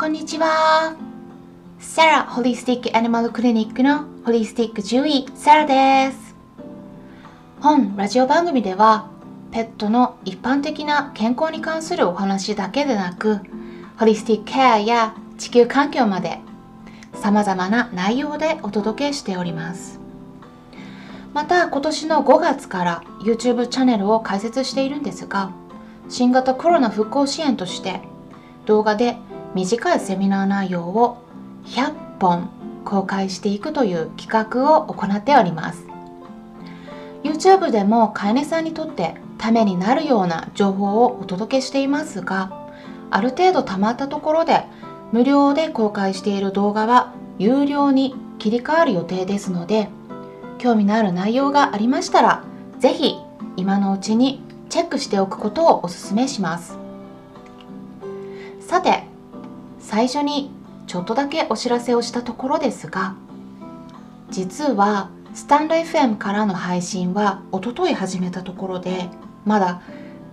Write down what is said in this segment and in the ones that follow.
こんにちは。サラホリスティックアニマルクリニックのホリスティック獣医サラです。本ラジオ番組ではペットの一般的な健康に関するお話だけでなくホリスティックケアや地球環境まで様々な内容でお届けしております。また今年の5月から YouTube チャンネルを開設しているんですが新型コロナ復興支援として動画で短いセミナー内容を100本公開していくという企画を行っております。YouTube でも飼い主さんにとってためになるような情報をお届けしていますがある程度たまったところで無料で公開している動画は有料に切り替わる予定ですので興味のある内容がありましたら是非今のうちにチェックしておくことをお勧めします。さて最初にちょっとだけお知らせをしたところですが実はスタンド FM からの配信はおととい始めたところでまだ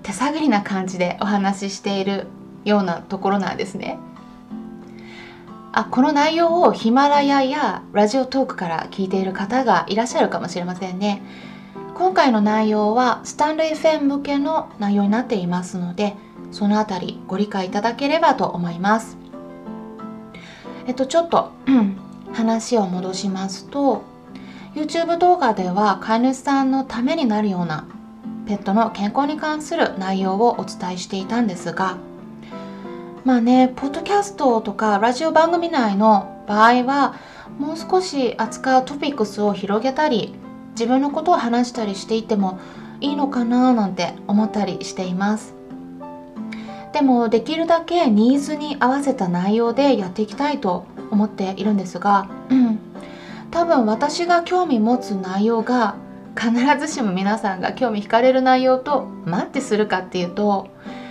手探りな感じでお話ししているようなところなんですね。あこの内容をヒマラヤやラジオトークから聞いている方がいらっしゃるかもしれませんね。今回の内容はスタンド FM 向けの内容になっていますのでそのあたりご理解いただければと思います。えっとちょっと、話を戻しますと YouTube 動画では飼い主さんのためになるようなペットの健康に関する内容をお伝えしていたんですがまあねポッドキャストとかラジオ番組内の場合はもう少し扱うトピックスを広げたり自分のことを話したりしていてもいいのかななんて思ったりしています。でもできるだけニーズに合わせた内容でやっていきたいと思っているんですが、うん、多分私が興味持つ内容が必ずしも皆さんが興味惹かれる内容とマッチするかっていうと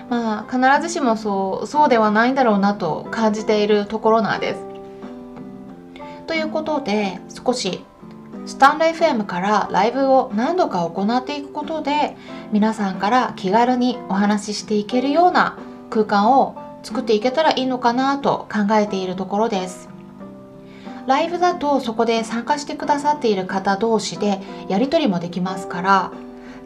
まあ必ずしもそうそうではないんだろうなと感じているところなんです。ということで少しスタンド FM からライブを何度か行っていくことで皆さんから気軽にお話ししていけるような空間を作っていけたらいいのかなと考えているところです。ライブだとそこで参加してくださっている方同士でやり取りもできますから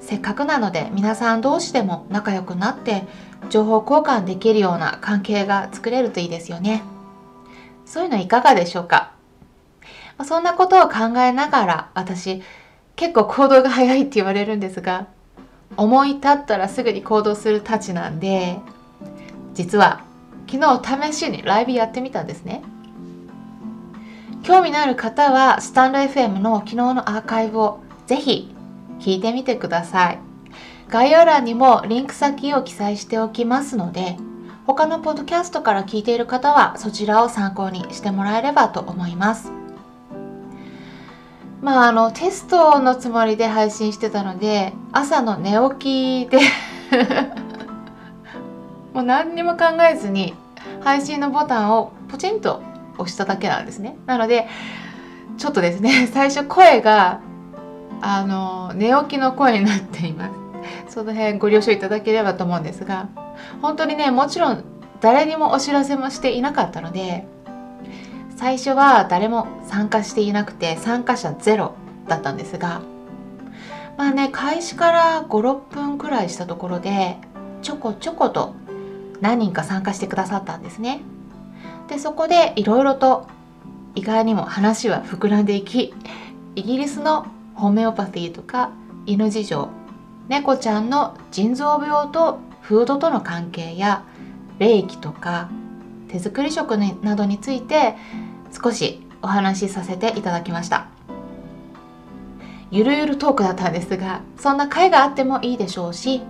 せっかくなので皆さん同士でも仲良くなって情報交換できるような関係が作れるといいですよね。そういうのいかがでしょうか？そんなことを考えながら私結構行動が早いって言われるんですが思い立ったらすぐに行動するたちなんで実は昨日試しにライブやってみたんですね。興味のある方はスタンド FM の昨日のアーカイブをぜひ聞いてみてください。概要欄にもリンク先を記載しておきますので他のポッドキャストから聞いている方はそちらを参考にしてもらえればと思います。まああのテストのつもりで配信してたので朝の寝起きでもう何にも考えずに配信のボタンをポチンと押しただけなんですね。なのでちょっとですね 最初声があの寝起きの声になっています。その辺ご了承いただければと思うんですが本当にねもちろん誰にもお知らせもしていなかったので最初は誰も参加していなくて参加者ゼロだったんですがまあね開始から56分くらいしたところでちょこちょこと何人か参加してくださったんですね。でそこでいろいろと意外にも話は膨らんでいきイギリスのホメオパティとか犬事情猫ちゃんの腎臓病とフードとの関係や霊気とか手作り食などについて少しお話しさせていただきました。ゆるゆるトークだったんですがそんな会があってもいいでしょうし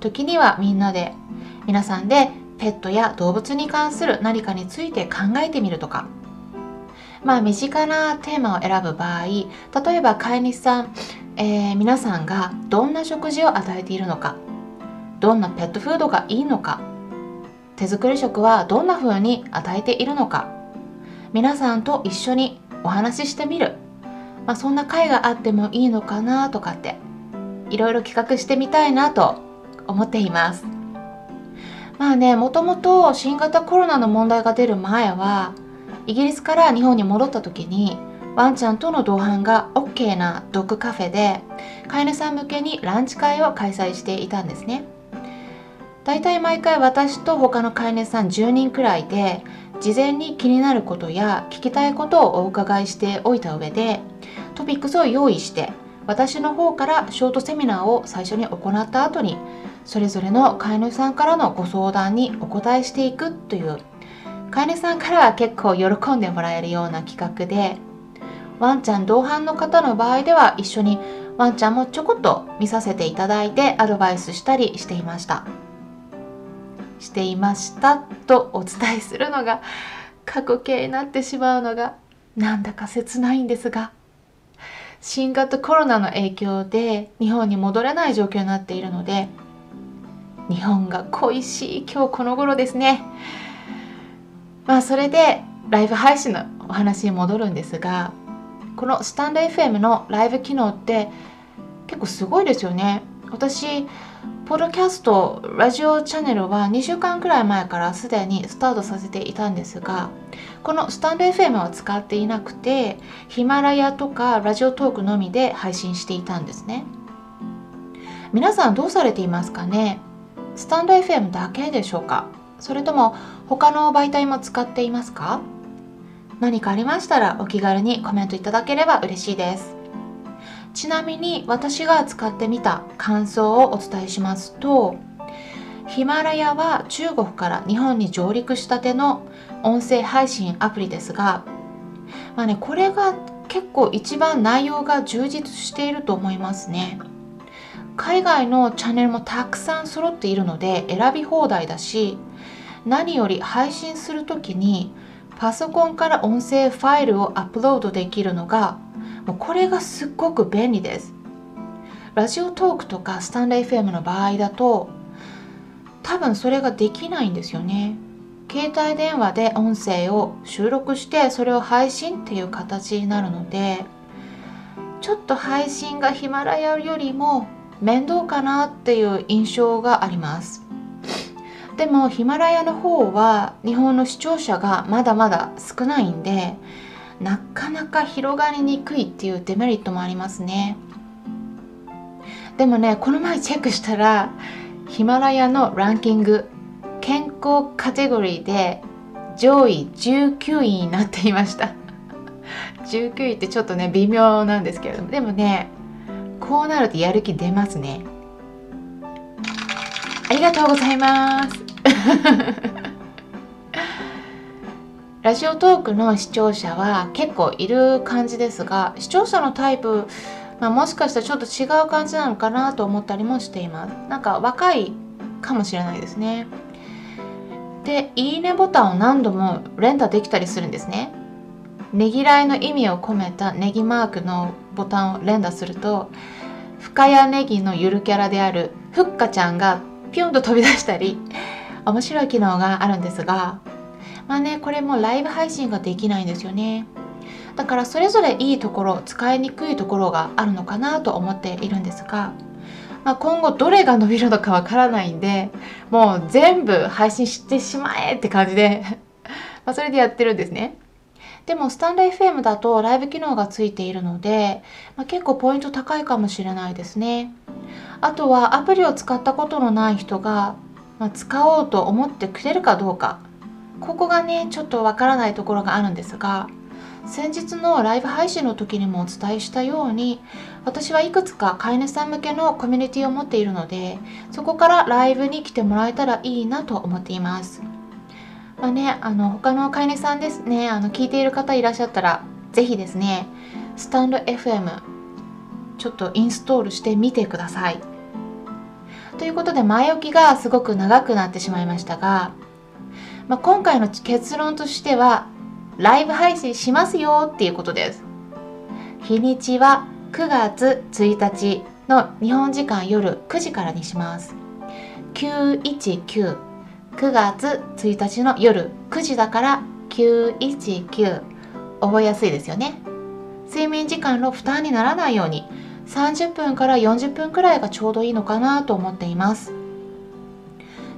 時にはみんなで皆さんでペットや動物に関する何かについて考えてみるとか。まあ身近なテーマを選ぶ場合例えば飼い主さん、えー、皆さんがどんな食事を与えているのか。どんなペットフードがいいのか。手作り食はどんな風に与えているのか。皆さんと一緒にお話ししてみる、まあ、そんな会があってもいいのかなとかっていろいろ企画してみたいなと思っています。まあねもともと新型コロナの問題が出る前はイギリスから日本に戻った時にワンちゃんとの同伴が OK なドッグカフェで飼い主さん向けにランチ会を開催していたんですね。だいたい毎回私と他の飼い主さん10人くらいで事前に気になることや聞きたいことをお伺いしておいた上でトピックスを用意して私の方からショートセミナーを最初に行った後にそれぞれの飼い主さんからのご相談にお答えしていくという。飼い主さんからは結構喜んでもらえるような企画でワンちゃん同伴の方の場合では一緒にワンちゃんもちょこっと見させていただいてアドバイスしたりしていました。していましたとお伝えするのが過去形になってしまうのがなんだか切ないんですが新型コロナの影響で日本に戻れない状況になっているので日本が恋しい今日この頃ですね。まあそれでライブ配信のお話に戻るんですがこのスタンド FM のライブ機能って結構すごいですよね。私ポッドキャストラジオチャンネルは2週間くらい前からすでにスタートさせていたんですがこのスタンド FM は使っていなくてヒマラヤとかラジオトークのみで配信していたんですね。皆さんどうされていますかね？スタンド FM だけでしょうか？それとも他の媒体も使っていますか？何かありましたらお気軽にコメントいただければ嬉しいです。ちなみに私が使ってみた感想をお伝えしますとヒマラヤは中国から日本に上陸したての音声配信アプリですが、まあね、これが結構一番内容が充実していると思いますね。海外のチャンネルもたくさん揃っているので選び放題だし何より配信する時にパソコンから音声ファイルをアップロードできるのがもうこれがすっごく便利です。ラジオトークとかスタンド FM の場合だと多分それができないんですよね。携帯電話で音声を収録してそれを配信っていう形になるのでちょっと配信がヒマラヤよりも面倒かなっていう印象があります。でもヒマラヤの方は日本の視聴者がまだまだ少ないんでなかなか広がりにくいっていうデメリットもありますね。でもねこの前チェックしたらヒマラヤのランキング健康カテゴリーで上位19位になっていました。19位ってちょっとね微妙なんですけれども。でもねこうなるとやる気出ますね。ありがとうございます。ラジオトークの視聴者は結構いる感じですが視聴者のタイプ、まあ、もしかしたらちょっと違う感じなのかなと思ったりもしています。なんか若いかもしれないですね。でいいねボタンを何度も連打できたりするんですね。ねぎらいの意味を込めたネギマークのボタンを連打すると深谷ネギのゆるキャラであるふっかちゃんがピョンと飛び出したり面白い機能があるんですがまあねこれもライブ配信ができないんですよね。だからそれぞれいいところ使いにくいところがあるのかなと思っているんですが、まあ、今後どれが伸びるのかわからないんでもう全部配信してしまえって感じで まそれでやってるんですね。でもスタンド FM だとライブ機能がついているので、まあ、結構ポイント高いかもしれないですねあとはアプリを使ったことのない人がまあ、使おうと思ってくれるかどうかここがねちょっとわからないところがあるんですが先日のライブ配信の時にもお伝えしたように私はいくつか飼い主さん向けのコミュニティを持っているのでそこからライブに来てもらえたらいいなと思っています。まあね、あの他の飼い主さんですね。あの聞いている方いらっしゃったら是非ですねスタンド FM ちょっとインストールしてみてください。ということで前置きがすごく長くなってしまいましたが、まあ、今回の結論としてはライブ配信しますよっていうことです。日にちは9月1日の日本時間夜9時からにします。919 9月1日の夜9時だから919覚えやすいですよね。睡眠時間の負担にならないように30分から40分くらいがちょうどいいのかなと思っています。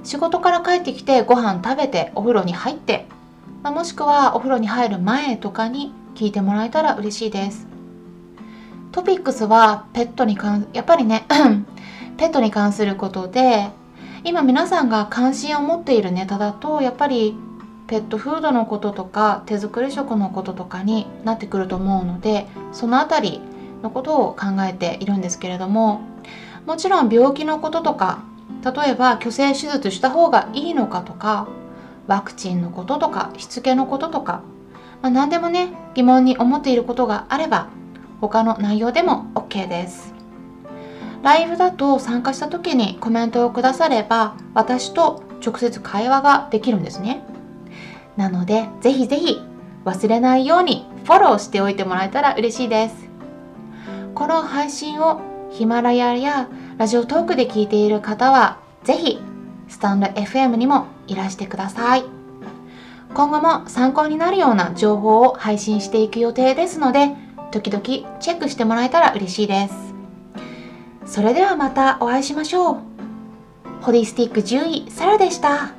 仕事から帰ってきてご飯食べてお風呂に入ってまあ、もしくはお風呂に入る前とかに聞いてもらえたら嬉しいです。トピックスはペットに関やっぱりね ペットに関することで今皆さんが関心を持っているネタだとやっぱりペットフードのこととか手作り食のこととかになってくると思うのでその辺りのことを考えているんですけれどももちろん病気のこととか例えば虚勢手術した方がいいのかとかワクチンのこととかしつけのこととか、まあ、何でもね疑問に思っていることがあれば他の内容でも OK です。ライブだと参加した時にコメントをくだされば私と直接会話ができるんですね。なのでぜひぜひ忘れないようにフォローしておいてもらえたら嬉しいです。この配信をヒマラヤやラジオトークで聞いている方はぜひスタンド FM にもいらしてください。今後も参考になるような情報を配信していく予定ですので時々チェックしてもらえたら嬉しいです。それではまたお会いしましょう。ホリスティック獣医サラでした。